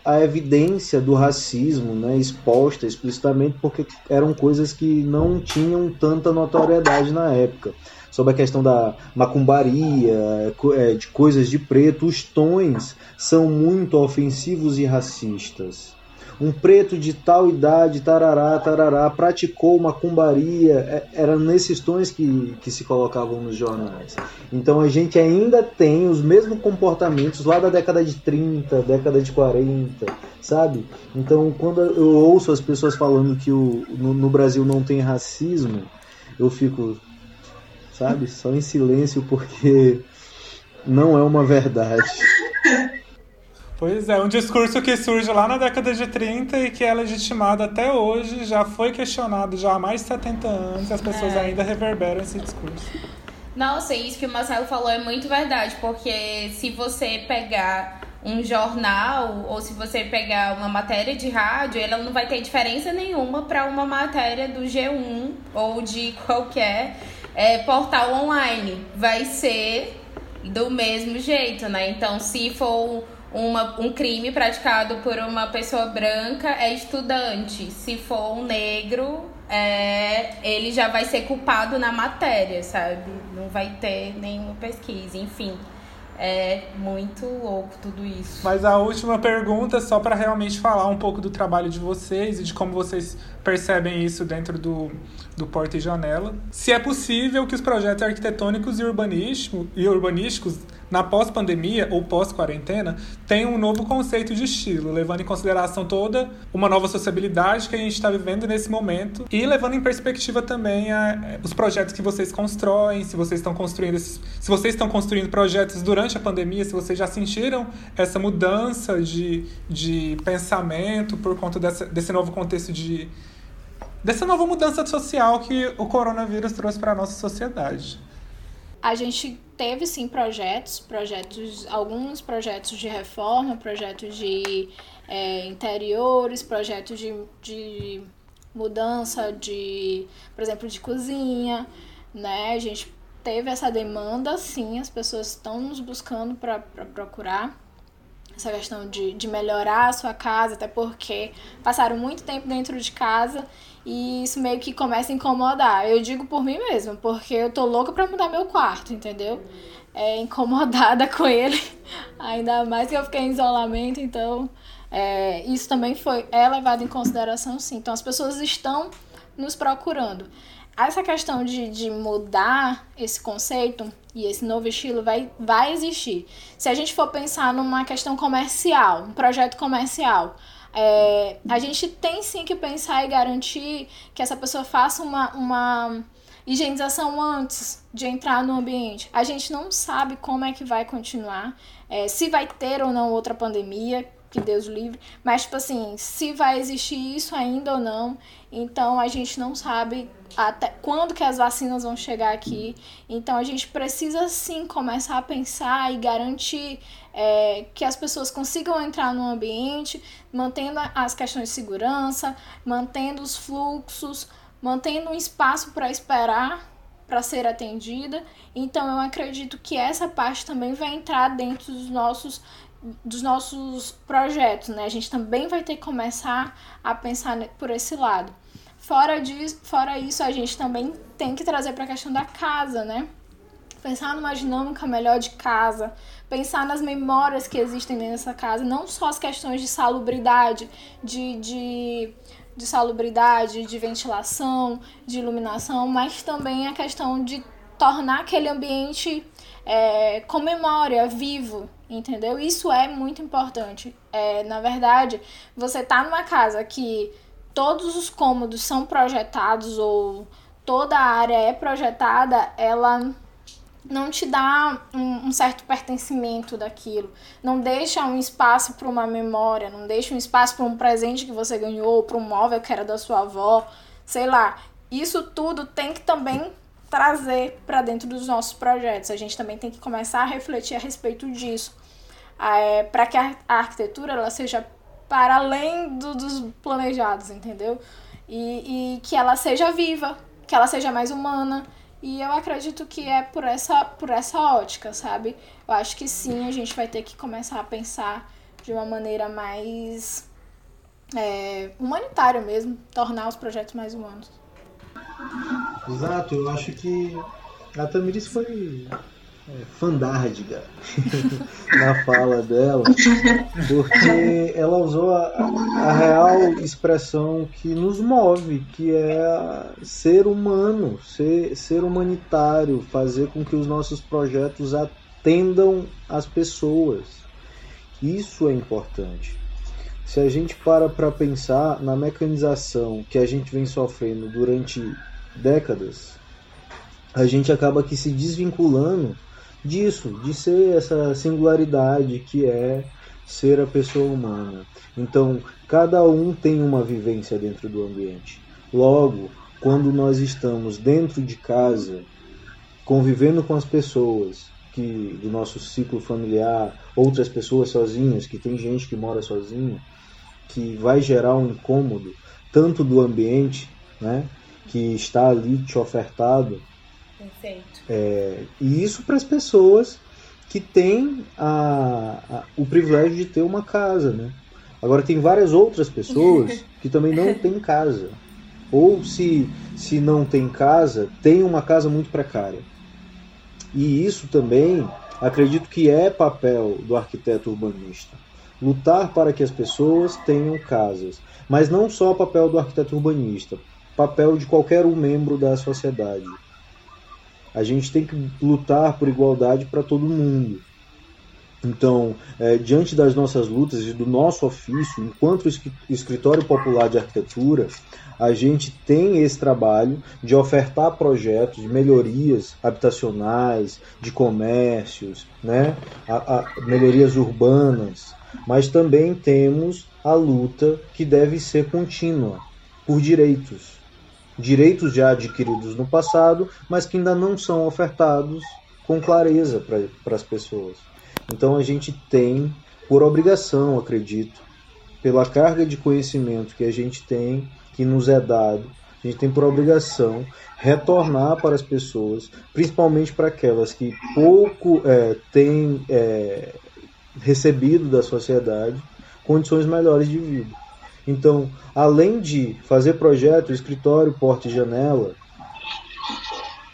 a evidência do racismo né, exposta explicitamente, porque eram coisas que não tinham tanta notoriedade na época. Sobre a questão da macumbaria, é, de coisas de preto, os tons são muito ofensivos e racistas um preto de tal idade, tarará, tarará, praticou macumbaria, é, era nesses tons que, que se colocavam nos jornais. Então a gente ainda tem os mesmos comportamentos lá da década de 30, década de 40, sabe? Então quando eu ouço as pessoas falando que o, no, no Brasil não tem racismo, eu fico, sabe, só em silêncio porque não é uma verdade. Pois é, um discurso que surge lá na década de 30 e que é legitimado até hoje, já foi questionado já há mais de 70 anos e as pessoas é. ainda reverberam esse discurso. Nossa, isso que o Marcelo falou é muito verdade, porque se você pegar um jornal ou se você pegar uma matéria de rádio, ela não vai ter diferença nenhuma para uma matéria do G1 ou de qualquer é, portal online. Vai ser do mesmo jeito, né? Então, se for uma, um crime praticado por uma pessoa branca é estudante. Se for um negro, é, ele já vai ser culpado na matéria, sabe? Não vai ter nenhuma pesquisa, enfim. É muito louco tudo isso. Mas a última pergunta, só para realmente falar um pouco do trabalho de vocês e de como vocês percebem isso dentro do, do Porta e Janela. Se é possível que os projetos arquitetônicos e, urbanístico, e urbanísticos na pós-pandemia ou pós-quarentena, tem um novo conceito de estilo, levando em consideração toda uma nova sociabilidade que a gente está vivendo nesse momento e levando em perspectiva também a, os projetos que vocês constroem, se vocês estão construindo se vocês estão construindo projetos durante a pandemia, se vocês já sentiram essa mudança de, de pensamento por conta dessa, desse novo contexto de dessa nova mudança social que o coronavírus trouxe para a nossa sociedade. A gente teve sim projetos, projetos, alguns projetos de reforma, projetos de é, interiores, projetos de, de mudança de, por exemplo, de cozinha, né? A gente teve essa demanda, sim, as pessoas estão nos buscando para procurar essa questão de, de melhorar a sua casa, até porque passaram muito tempo dentro de casa e isso meio que começa a incomodar. Eu digo por mim mesma, porque eu tô louca pra mudar meu quarto, entendeu? É incomodada com ele, ainda mais que eu fiquei em isolamento, então é, isso também foi é levado em consideração sim. Então as pessoas estão nos procurando. Essa questão de, de mudar esse conceito e esse novo estilo vai, vai existir. Se a gente for pensar numa questão comercial, um projeto comercial, é, a gente tem sim que pensar e garantir que essa pessoa faça uma, uma higienização antes de entrar no ambiente. A gente não sabe como é que vai continuar, é, se vai ter ou não outra pandemia, que Deus livre. Mas, tipo assim, se vai existir isso ainda ou não, então a gente não sabe até quando que as vacinas vão chegar aqui. Então a gente precisa sim começar a pensar e garantir é, que as pessoas consigam entrar no ambiente, mantendo as questões de segurança, mantendo os fluxos, mantendo um espaço para esperar para ser atendida. Então eu acredito que essa parte também vai entrar dentro dos nossos dos nossos projetos, né? A gente também vai ter que começar a pensar por esse lado. Fora, disso, fora isso, a gente também tem que trazer para a questão da casa, né? Pensar numa dinâmica melhor de casa, pensar nas memórias que existem nessa casa, não só as questões de salubridade, de, de, de salubridade, de ventilação, de iluminação, mas também a questão de tornar aquele ambiente é, com memória, vivo, entendeu? Isso é muito importante. É, na verdade, você tá numa casa que todos os cômodos são projetados ou toda a área é projetada, ela não te dá um, um certo pertencimento daquilo, não deixa um espaço para uma memória, não deixa um espaço para um presente que você ganhou, para um móvel que era da sua avó, sei lá. Isso tudo tem que também trazer para dentro dos nossos projetos. A gente também tem que começar a refletir a respeito disso, é, para que a, a, arquitetura ela seja para além do, dos planejados, entendeu? E, e que ela seja viva, que ela seja mais humana. E eu acredito que é por essa, por essa ótica, sabe? Eu acho que sim, a gente vai ter que começar a pensar de uma maneira mais é, humanitária mesmo, tornar os projetos mais humanos. Exato, eu acho que a Tamiris foi é, fandárdiga na fala dela, porque ela usou a, a, real expressão que nos move, que é ser humano, ser, ser humanitário, fazer com que os nossos projetos atendam as pessoas. Isso é importante. Se a gente para para pensar na mecanização que a gente vem sofrendo durante décadas, a gente acaba aqui se desvinculando disso, de ser essa singularidade que é ser a pessoa humana. Então, cada um tem uma vivência dentro do ambiente. Logo, quando nós estamos dentro de casa, convivendo com as pessoas que do nosso ciclo familiar, outras pessoas sozinhas, que tem gente que mora sozinha, que vai gerar um incômodo tanto do ambiente, né, que está ali te ofertado. Perfeito. É, e isso para as pessoas que têm a, a, o privilégio de ter uma casa, né? Agora tem várias outras pessoas que também não têm casa. Ou se, se não tem casa, tem uma casa muito precária. E isso também acredito que é papel do arquiteto urbanista. Lutar para que as pessoas tenham casas. Mas não só papel do arquiteto urbanista, papel de qualquer um membro da sociedade. A gente tem que lutar por igualdade para todo mundo. Então, é, diante das nossas lutas e do nosso ofício, enquanto escritório popular de arquitetura, a gente tem esse trabalho de ofertar projetos de melhorias habitacionais, de comércios, né? A, a, melhorias urbanas, mas também temos a luta que deve ser contínua por direitos direitos já adquiridos no passado, mas que ainda não são ofertados com clareza para as pessoas. Então a gente tem, por obrigação, acredito, pela carga de conhecimento que a gente tem, que nos é dado, a gente tem por obrigação retornar para as pessoas, principalmente para aquelas que pouco é, têm é, recebido da sociedade, condições melhores de vida. Então, além de fazer projeto, escritório, porta e janela,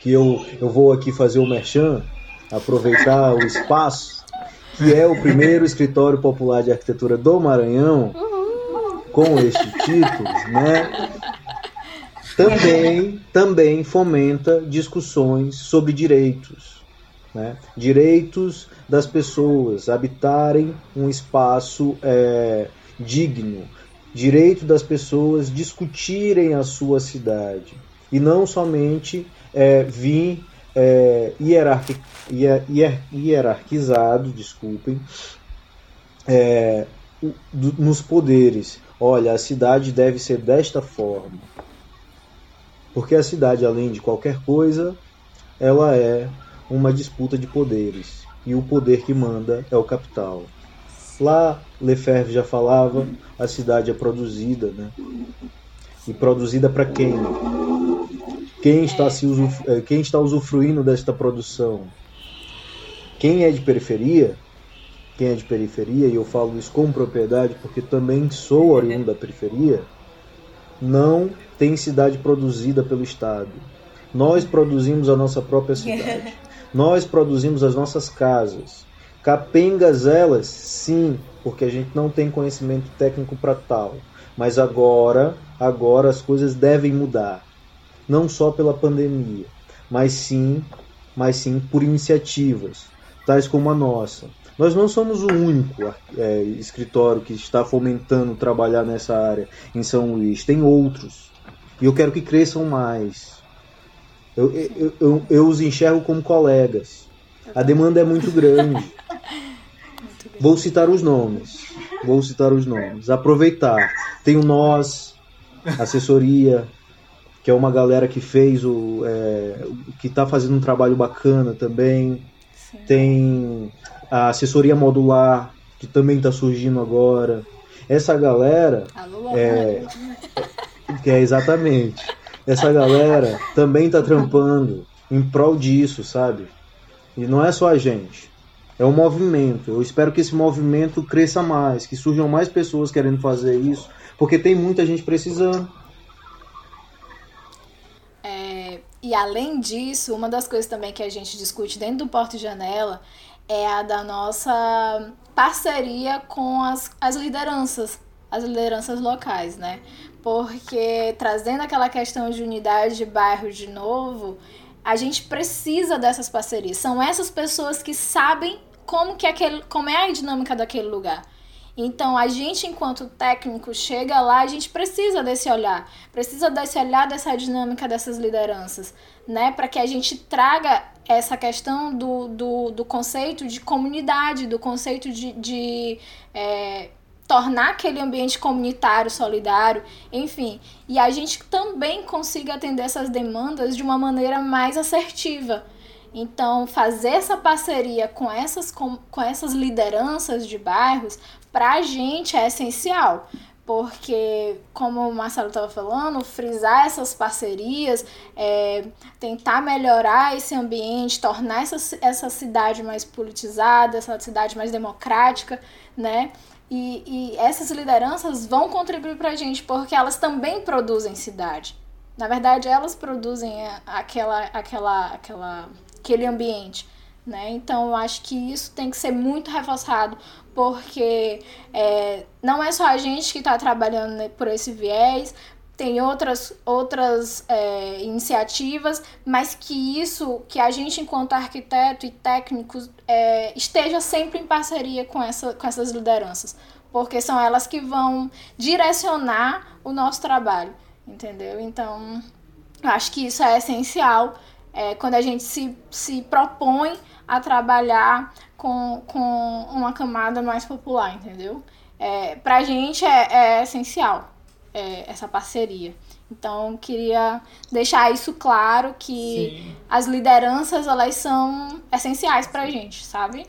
que eu, eu vou aqui fazer o merchan, aproveitar o espaço, que é o primeiro escritório popular de arquitetura do Maranhão, com este título, né? Também, também fomenta discussões sobre direitos. Né? Direitos das pessoas habitarem um espaço é, digno, direito das pessoas discutirem a sua cidade e não somente é, vir é, hierarqui, hier, hierarquizado, desculpem, é, nos poderes. Olha, a cidade deve ser desta forma. Porque a cidade, além de qualquer coisa, ela é uma disputa de poderes. E o poder que manda é o capital. Lá, Lefebvre já falava, a cidade é produzida, né? E produzida para quem? Quem está, se usufru... Eh, quem está usufruindo desta produção? Quem é de periferia? Quem é de periferia, e eu falo isso com propriedade porque também sou oriundo da periferia, não tem cidade produzida pelo Estado. Nós produzimos a nossa própria cidade. Nós produzimos as nossas casas. Capengas elas, sim, porque a gente não tem conhecimento técnico para tal. Mas agora, agora as coisas devem mudar. Não só pela pandemia, mas sim, mas sim por iniciativas, tais como a nossa. Nós não somos o único é, escritório que está fomentando trabalhar nessa área em São Luís. Tem outros. E eu quero que cresçam mais. Eu, eu, eu, eu os enxergo como colegas. A demanda é muito grande. Vou citar os nomes. Vou citar os nomes. Aproveitar. Tem o Nós, assessoria, que é uma galera que fez o. É, que está fazendo um trabalho bacana também. Sim. Tem a assessoria modular, que também está surgindo agora. Essa galera. Alô, é, que é exatamente. Essa galera também está trampando em prol disso, sabe? E não é só a gente. É um movimento. Eu espero que esse movimento cresça mais, que surjam mais pessoas querendo fazer isso, porque tem muita gente precisando. É, e além disso, uma das coisas também que a gente discute dentro do Porto Janela é a da nossa parceria com as, as lideranças, as lideranças locais, né? Porque trazendo aquela questão de unidade de bairro de novo, a gente precisa dessas parcerias. São essas pessoas que sabem como que aquele, como é a dinâmica daquele lugar. Então, a gente, enquanto técnico, chega lá, a gente precisa desse olhar, precisa desse olhar, dessa dinâmica dessas lideranças, né? Para que a gente traga essa questão do, do, do conceito de comunidade, do conceito de, de é, tornar aquele ambiente comunitário, solidário, enfim. E a gente também consiga atender essas demandas de uma maneira mais assertiva. Então, fazer essa parceria com essas, com, com essas lideranças de bairros, para a gente é essencial. Porque, como o Marcelo estava falando, frisar essas parcerias, é, tentar melhorar esse ambiente, tornar essa, essa cidade mais politizada, essa cidade mais democrática, né? E, e essas lideranças vão contribuir para a gente, porque elas também produzem cidade. Na verdade, elas produzem aquela, aquela, aquela, aquele ambiente. Né? Então, eu acho que isso tem que ser muito reforçado, porque é, não é só a gente que está trabalhando né, por esse viés, tem outras, outras é, iniciativas, mas que isso, que a gente, enquanto arquiteto e técnicos, é, esteja sempre em parceria com, essa, com essas lideranças, porque são elas que vão direcionar o nosso trabalho, entendeu? Então, eu acho que isso é essencial é, quando a gente se, se propõe a trabalhar com, com uma camada mais popular, entendeu? É, pra gente é, é essencial é, essa parceria. Então, queria deixar isso claro que Sim. as lideranças, elas são essenciais pra gente, sabe?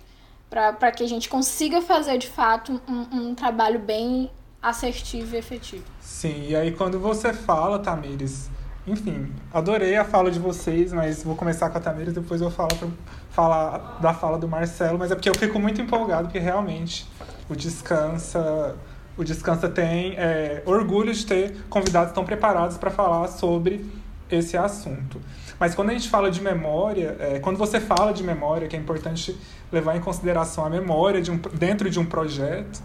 Para que a gente consiga fazer, de fato, um, um trabalho bem assertivo e efetivo. Sim, e aí quando você fala, Tamires, enfim, adorei a fala de vocês, mas vou começar com a Tamires, depois eu falo pra falar da fala do Marcelo, mas é porque eu fico muito empolgado, porque realmente o Descansa o Descansa tem é, orgulho de ter convidados tão preparados para falar sobre esse assunto. Mas quando a gente fala de memória, é, quando você fala de memória, que é importante levar em consideração a memória de um, dentro de um projeto,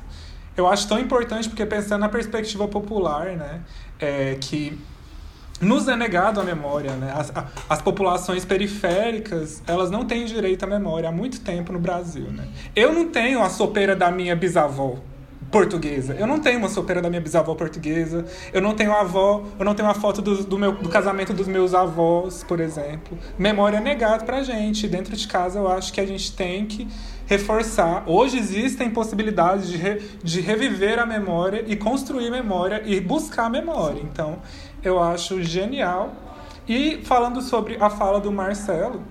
eu acho tão importante porque pensando na perspectiva popular, né, é, que nos é negado a memória, né? As, a, as populações periféricas, elas não têm direito à memória há muito tempo no Brasil, né? Eu não tenho a sopeira da minha bisavó, portuguesa. Eu não tenho uma sopeira da minha bisavó portuguesa. Eu não tenho avó, eu não tenho uma foto do, do, meu, do casamento dos meus avós, por exemplo. Memória é negada pra gente. Dentro de casa eu acho que a gente tem que reforçar. Hoje existem possibilidades de, re, de reviver a memória e construir memória e buscar memória. Então, eu acho genial. E falando sobre a fala do Marcelo,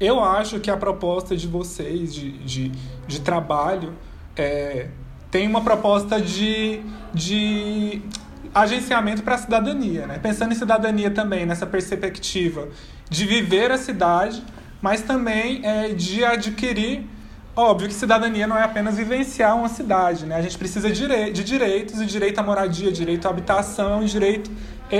eu acho que a proposta de vocês de, de, de trabalho é, tem uma proposta de, de agenciamento para a cidadania, né? Pensando em cidadania também, nessa perspectiva de viver a cidade, mas também é, de adquirir. Óbvio que cidadania não é apenas vivenciar uma cidade, né? A gente precisa de, direitos, e direito à moradia, direito à habitação direito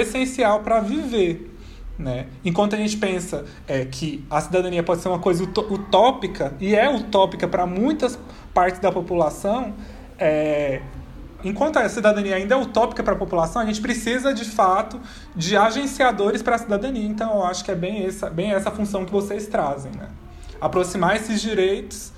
essencial para viver. Né? Enquanto a gente pensa é, que a cidadania pode ser uma coisa utópica, e é utópica para muitas partes da população, é, enquanto a cidadania ainda é utópica para a população, a gente precisa de fato de agenciadores para a cidadania. Então eu acho que é bem essa, bem essa função que vocês trazem. Né? Aproximar esses direitos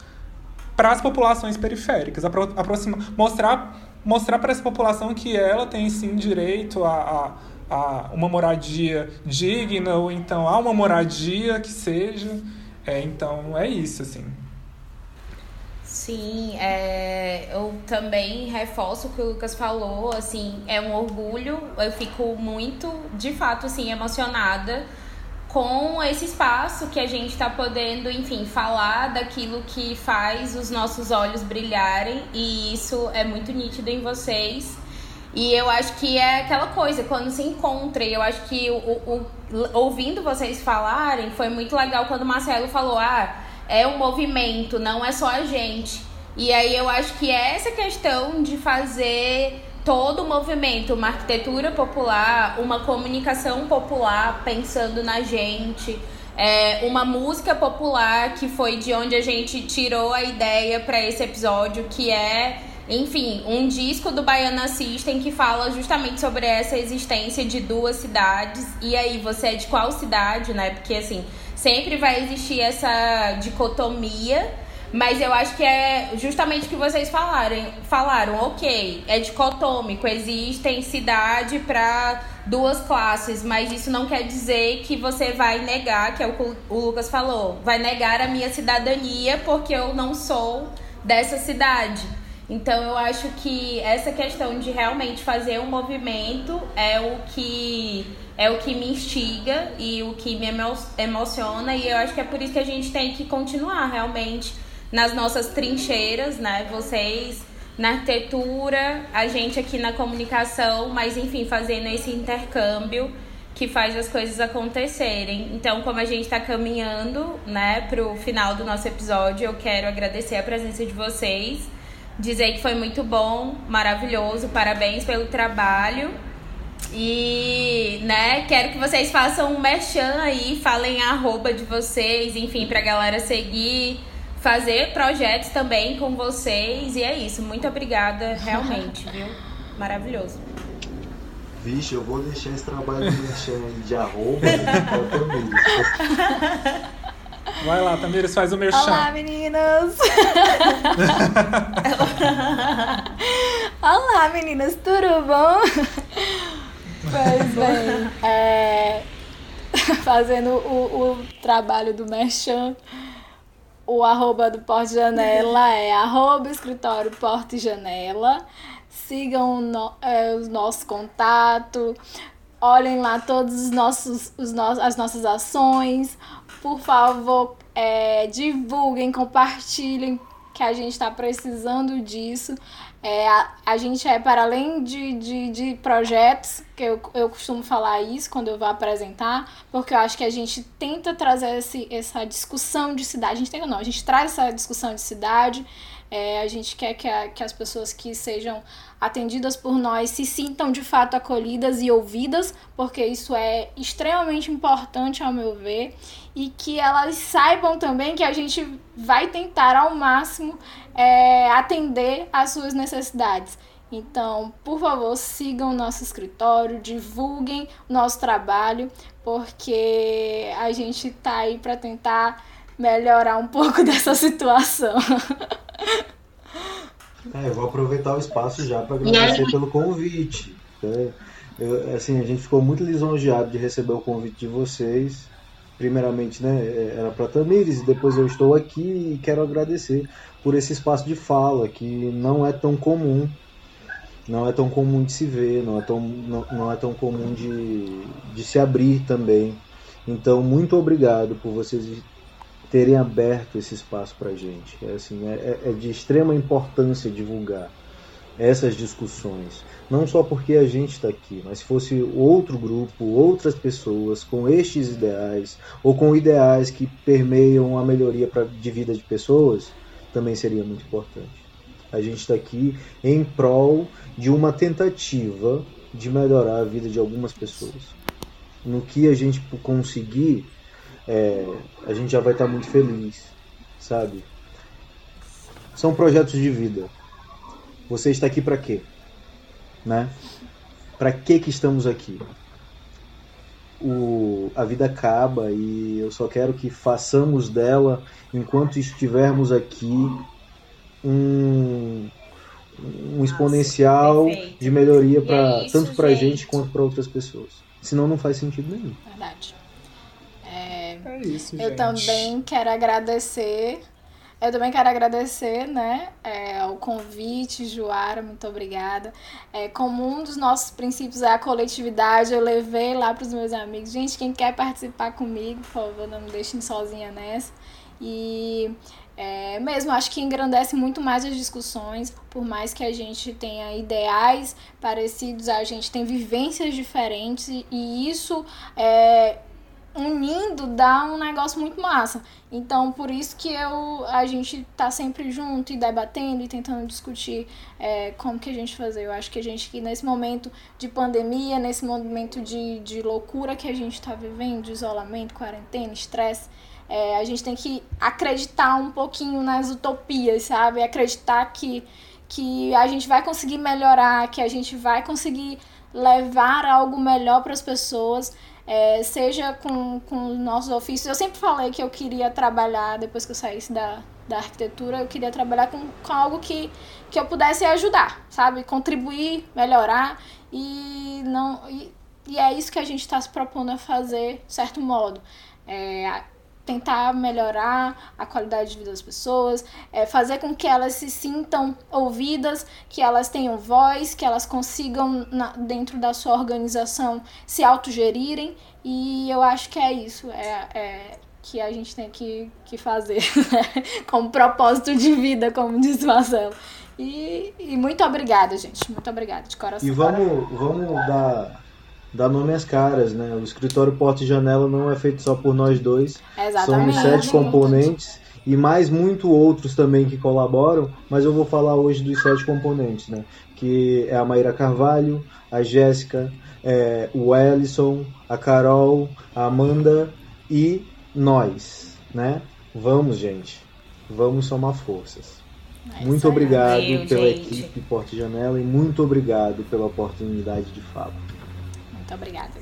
para as populações periféricas, aproximar, mostrar, mostrar para essa população que ela tem sim direito a, a a uma moradia digna, ou então a uma moradia que seja. É, então é isso, assim. Sim, é, eu também reforço o que o Lucas falou, assim, é um orgulho, eu fico muito, de fato, assim, emocionada com esse espaço que a gente está podendo, enfim, falar daquilo que faz os nossos olhos brilharem, e isso é muito nítido em vocês. E eu acho que é aquela coisa, quando se encontra, e eu acho que o, o, o, ouvindo vocês falarem, foi muito legal quando o Marcelo falou, ah, é um movimento, não é só a gente. E aí eu acho que é essa questão de fazer todo o movimento, uma arquitetura popular, uma comunicação popular pensando na gente, é, uma música popular que foi de onde a gente tirou a ideia para esse episódio, que é enfim, um disco do Baiana System que fala justamente sobre essa existência de duas cidades. E aí, você é de qual cidade, né? Porque assim, sempre vai existir essa dicotomia. Mas eu acho que é justamente o que vocês falaram, falaram, ok, é dicotômico, existem cidade para duas classes, mas isso não quer dizer que você vai negar, que é o que o Lucas falou, vai negar a minha cidadania porque eu não sou dessa cidade. Então eu acho que essa questão de realmente fazer um movimento é o que é o que me instiga e o que me emo emociona e eu acho que é por isso que a gente tem que continuar realmente nas nossas trincheiras, né? Vocês na arquitetura, a gente aqui na comunicação, mas enfim, fazendo esse intercâmbio que faz as coisas acontecerem. Então, como a gente está caminhando, né, o final do nosso episódio, eu quero agradecer a presença de vocês dizer que foi muito bom, maravilhoso, parabéns pelo trabalho. E, né, quero que vocês façam um merchan aí, falem a arroba de vocês, enfim, pra galera seguir, fazer projetos também com vocês. E é isso, muito obrigada, realmente, viu? Maravilhoso. Vixe, eu vou deixar esse trabalho de merchan de arroba Vai lá, Tamires, faz o merchan. Olá, meninas! Olá, meninas, tudo bom? Pois bem, é, fazendo o, o trabalho do merchan, o arroba do Porte Janela é arroba escritório Porte Janela. Sigam no, é, o nosso contato, olhem lá todos os nossos, os no, as nossas ações, por favor, é, divulguem, compartilhem, que a gente está precisando disso. É, a, a gente é, para além de, de, de projetos, que eu, eu costumo falar isso quando eu vou apresentar, porque eu acho que a gente tenta trazer esse, essa discussão de cidade. A gente tenta não, a gente traz essa discussão de cidade. É, a gente quer que, a, que as pessoas que sejam atendidas por nós se sintam de fato acolhidas e ouvidas, porque isso é extremamente importante ao meu ver, e que elas saibam também que a gente vai tentar ao máximo é, atender às suas necessidades. Então, por favor, sigam o nosso escritório, divulguem o nosso trabalho, porque a gente tá aí para tentar melhorar um pouco dessa situação. É, eu vou aproveitar o espaço já para agradecer pelo convite. É, eu, assim, a gente ficou muito lisonjeado de receber o convite de vocês. Primeiramente, né, é, era para Tamires, e depois eu estou aqui e quero agradecer por esse espaço de fala que não é tão comum, não é tão comum de se ver, não é tão, não, não é tão comum de, de se abrir também. Então, muito obrigado por vocês terem aberto esse espaço para a gente. É, assim, é, é, é de extrema importância divulgar essas discussões. Não só porque a gente está aqui, mas se fosse outro grupo, outras pessoas com estes ideais, ou com ideais que permeiam a melhoria pra, de vida de pessoas, também seria muito importante. A gente está aqui em prol de uma tentativa de melhorar a vida de algumas pessoas. No que a gente conseguir, é, a gente já vai estar tá muito feliz, sabe? São projetos de vida. Você está aqui para quê? Né? Para que que estamos aqui? O, a vida acaba e eu só quero que façamos dela, enquanto estivermos aqui, um, um exponencial de melhoria para é tanto para a gente. gente quanto para outras pessoas. Senão não faz sentido nenhum. Verdade. É, é isso, eu gente. também quero agradecer eu também quero agradecer, né, é, o convite, Joara, muito obrigada. É, como um dos nossos princípios é a coletividade, eu levei lá para os meus amigos, gente, quem quer participar comigo, por favor, não me deixem sozinha nessa. E é, mesmo acho que engrandece muito mais as discussões, por mais que a gente tenha ideais parecidos, a gente tem vivências diferentes e isso é, unindo dá um negócio muito massa. Então, por isso que eu, a gente tá sempre junto e debatendo e tentando discutir é, como que a gente fazer. Eu acho que a gente, que nesse momento de pandemia, nesse momento de, de loucura que a gente tá vivendo, de isolamento, quarentena, estresse, é, a gente tem que acreditar um pouquinho nas utopias, sabe? Acreditar que, que a gente vai conseguir melhorar, que a gente vai conseguir levar algo melhor para as pessoas é, seja com, com os nossos ofícios. Eu sempre falei que eu queria trabalhar, depois que eu saísse da, da arquitetura, eu queria trabalhar com, com algo que, que eu pudesse ajudar, sabe? Contribuir, melhorar e não. E, e é isso que a gente está se propondo a fazer, de certo modo. É, tentar melhorar a qualidade de vida das pessoas, é, fazer com que elas se sintam ouvidas, que elas tenham voz, que elas consigam, na, dentro da sua organização, se autogerirem. E eu acho que é isso. É, é que a gente tem que, que fazer como propósito de vida, como diz Marcelo. E, e muito obrigada, gente. Muito obrigada, de coração. E vamos, vamos dar dá nome às caras, né? O escritório Porta e Janela não é feito só por nós dois. Exatamente. São sete componentes e mais muito outros também que colaboram, mas eu vou falar hoje dos sete componentes, né? Que é a Maíra Carvalho, a Jéssica, é, o Ellison, a Carol, a Amanda e nós, né? Vamos, gente. Vamos somar forças. É muito obrigado pela gente. equipe Porta e Janela e muito obrigado pela oportunidade de fala. Muito obrigada.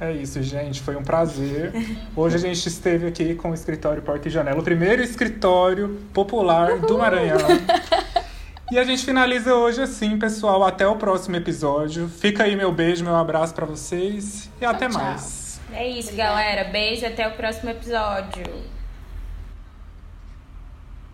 É isso, gente. Foi um prazer. Hoje a gente esteve aqui com o escritório Porta e Janela, o primeiro escritório popular Uhul. do Maranhão. E a gente finaliza hoje assim, pessoal. Até o próximo episódio. Fica aí meu beijo, meu abraço para vocês e tchau, até tchau. mais. É isso, galera. Beijo, até o próximo episódio.